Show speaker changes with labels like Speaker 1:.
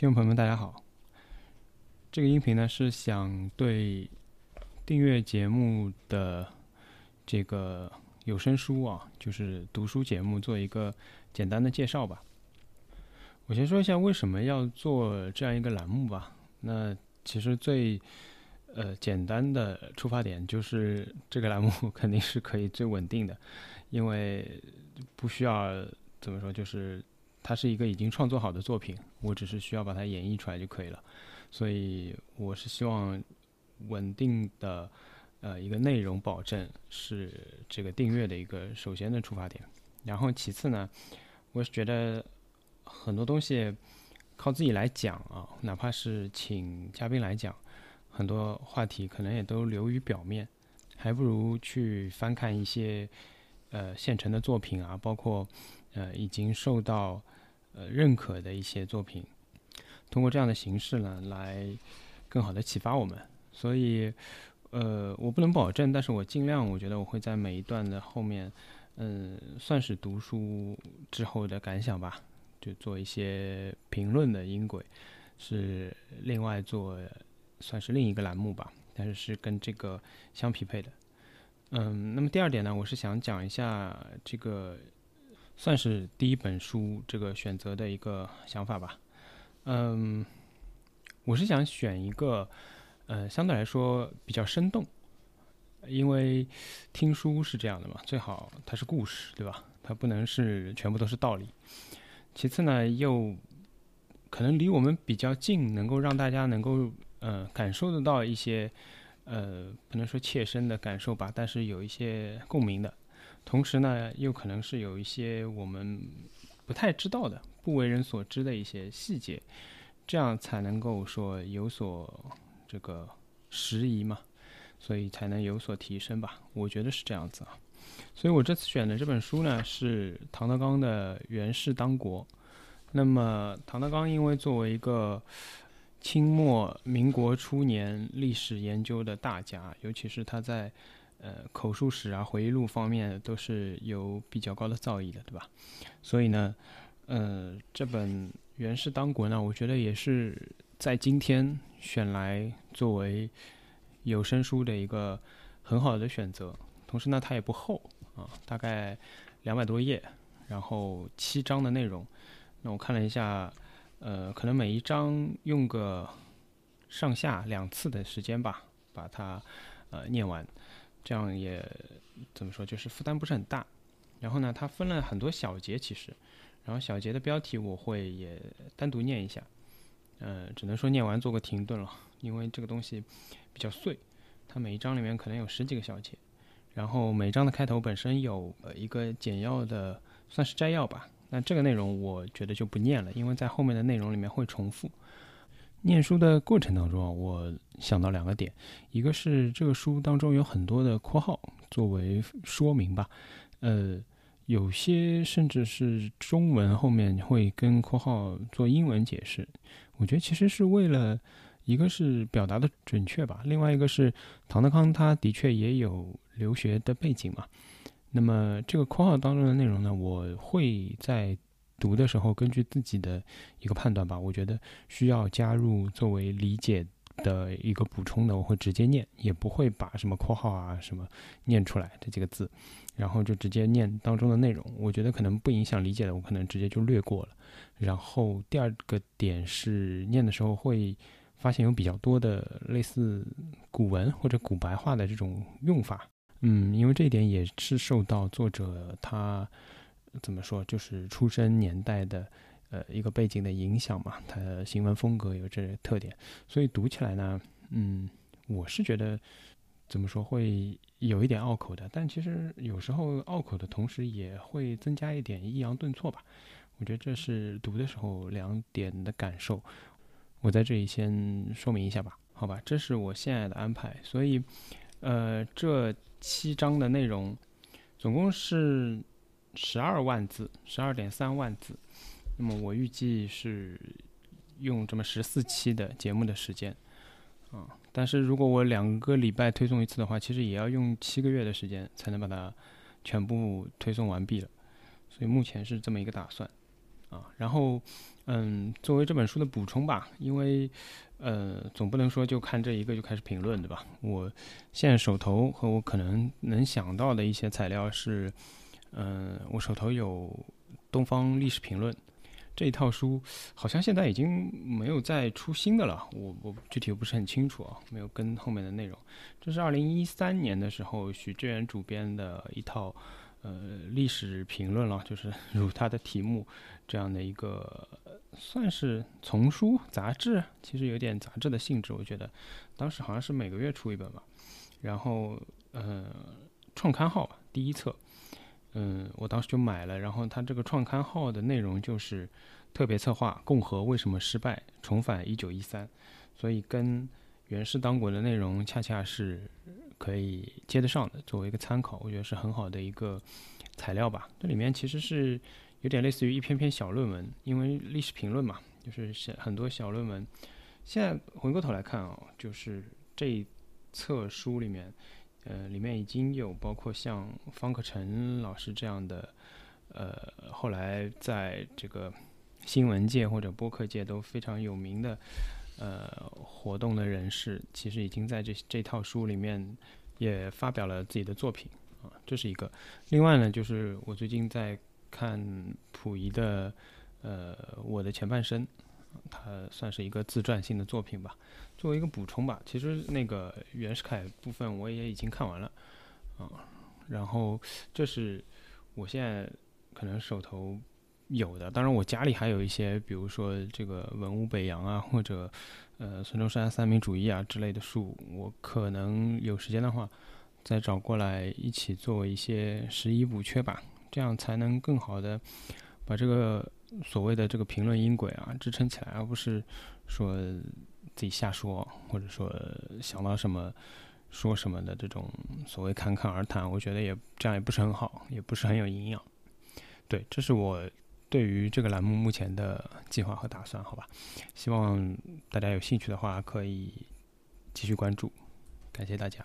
Speaker 1: 听众朋友们，大家好。这个音频呢是想对订阅节目的这个有声书啊，就是读书节目做一个简单的介绍吧。我先说一下为什么要做这样一个栏目吧。那其实最呃简单的出发点就是这个栏目 肯定是可以最稳定的，因为不需要怎么说，就是它是一个已经创作好的作品，我只是需要把它演绎出来就可以了。所以我是希望稳定的呃一个内容保证是这个订阅的一个首先的出发点，然后其次呢，我是觉得很多东西靠自己来讲啊，哪怕是请嘉宾来讲，很多话题可能也都流于表面，还不如去翻看一些呃现成的作品啊，包括呃已经受到呃认可的一些作品。通过这样的形式呢，来更好的启发我们。所以，呃，我不能保证，但是我尽量，我觉得我会在每一段的后面，嗯，算是读书之后的感想吧，就做一些评论的音轨，是另外做，算是另一个栏目吧，但是是跟这个相匹配的。嗯，那么第二点呢，我是想讲一下这个，算是第一本书这个选择的一个想法吧。嗯，我是想选一个，呃，相对来说比较生动，因为听书是这样的嘛，最好它是故事，对吧？它不能是全部都是道理。其次呢，又可能离我们比较近，能够让大家能够呃感受得到一些，呃，不能说切身的感受吧，但是有一些共鸣的。同时呢，又可能是有一些我们不太知道的。不为人所知的一些细节，这样才能够说有所这个拾遗嘛，所以才能有所提升吧。我觉得是这样子啊。所以我这次选的这本书呢是唐德刚的《源氏当国》。那么唐德刚因为作为一个清末民国初年历史研究的大家，尤其是他在呃口述史啊、回忆录方面都是有比较高的造诣的，对吧？所以呢。呃，这本《袁氏当国》呢，我觉得也是在今天选来作为有声书的一个很好的选择。同时呢，它也不厚啊，大概两百多页，然后七章的内容。那我看了一下，呃，可能每一章用个上下两次的时间吧，把它呃念完，这样也怎么说，就是负担不是很大。然后呢，它分了很多小节，其实。然后小节的标题我会也单独念一下，呃，只能说念完做个停顿了，因为这个东西比较碎，它每一章里面可能有十几个小节，然后每一章的开头本身有呃一个简要的算是摘要吧，那这个内容我觉得就不念了，因为在后面的内容里面会重复。念书的过程当中啊，我想到两个点，一个是这个书当中有很多的括号作为说明吧，呃。有些甚至是中文后面会跟括号做英文解释，我觉得其实是为了一个是表达的准确吧，另外一个是唐德康他的确也有留学的背景嘛。那么这个括号当中的内容呢，我会在读的时候根据自己的一个判断吧，我觉得需要加入作为理解的一个补充的，我会直接念，也不会把什么括号啊什么念出来这几个字。然后就直接念当中的内容，我觉得可能不影响理解的，我可能直接就略过了。然后第二个点是念的时候会发现有比较多的类似古文或者古白话的这种用法，嗯，因为这一点也是受到作者他怎么说，就是出生年代的呃一个背景的影响嘛，他的行文风格有这特点，所以读起来呢，嗯，我是觉得。怎么说会有一点拗口的，但其实有时候拗口的同时也会增加一点抑扬顿挫吧。我觉得这是读的时候两点的感受，我在这里先说明一下吧，好吧？这是我现在的安排。所以，呃，这七章的内容总共是十二万字，十二点三万字。那么我预计是用这么十四期的节目的时间。啊，但是如果我两个礼拜推送一次的话，其实也要用七个月的时间才能把它全部推送完毕了，所以目前是这么一个打算。啊。然后，嗯，作为这本书的补充吧，因为呃，总不能说就看这一个就开始评论，对吧？我现在手头和我可能能想到的一些材料是，嗯，我手头有《东方历史评论》。这一套书好像现在已经没有再出新的了，我我具体不是很清楚啊，没有跟后面的内容。这是二零一三年的时候许志远主编的一套呃历史评论了，就是 如它的题目这样的一个算是丛书杂志，其实有点杂志的性质，我觉得当时好像是每个月出一本吧，然后呃创刊号吧第一册。嗯，我当时就买了，然后它这个创刊号的内容就是特别策划《共和为什么失败》，重返一九一三，所以跟袁氏当国的内容恰恰是可以接得上的，作为一个参考，我觉得是很好的一个材料吧。这里面其实是有点类似于一篇篇小论文，因为历史评论嘛，就是写很多小论文。现在回过头来看啊，就是这一册书里面。呃，里面已经有包括像方可成老师这样的，呃，后来在这个新闻界或者播客界都非常有名的，呃，活动的人士，其实已经在这这套书里面也发表了自己的作品啊，这是一个。另外呢，就是我最近在看溥仪的，呃，我的前半生。它算是一个自传性的作品吧，作为一个补充吧。其实那个袁世凯部分我也已经看完了，啊，然后这是我现在可能手头有的。当然我家里还有一些，比如说这个文武北洋啊，或者呃孙中山三民主义啊之类的书，我可能有时间的话再找过来一起做一些拾遗补缺吧，这样才能更好的把这个。所谓的这个评论音轨啊，支撑起来，而不是说自己瞎说，或者说想到什么说什么的这种所谓侃侃而谈，我觉得也这样也不是很好，也不是很有营养。对，这是我对于这个栏目目前的计划和打算，好吧？希望大家有兴趣的话可以继续关注，感谢大家。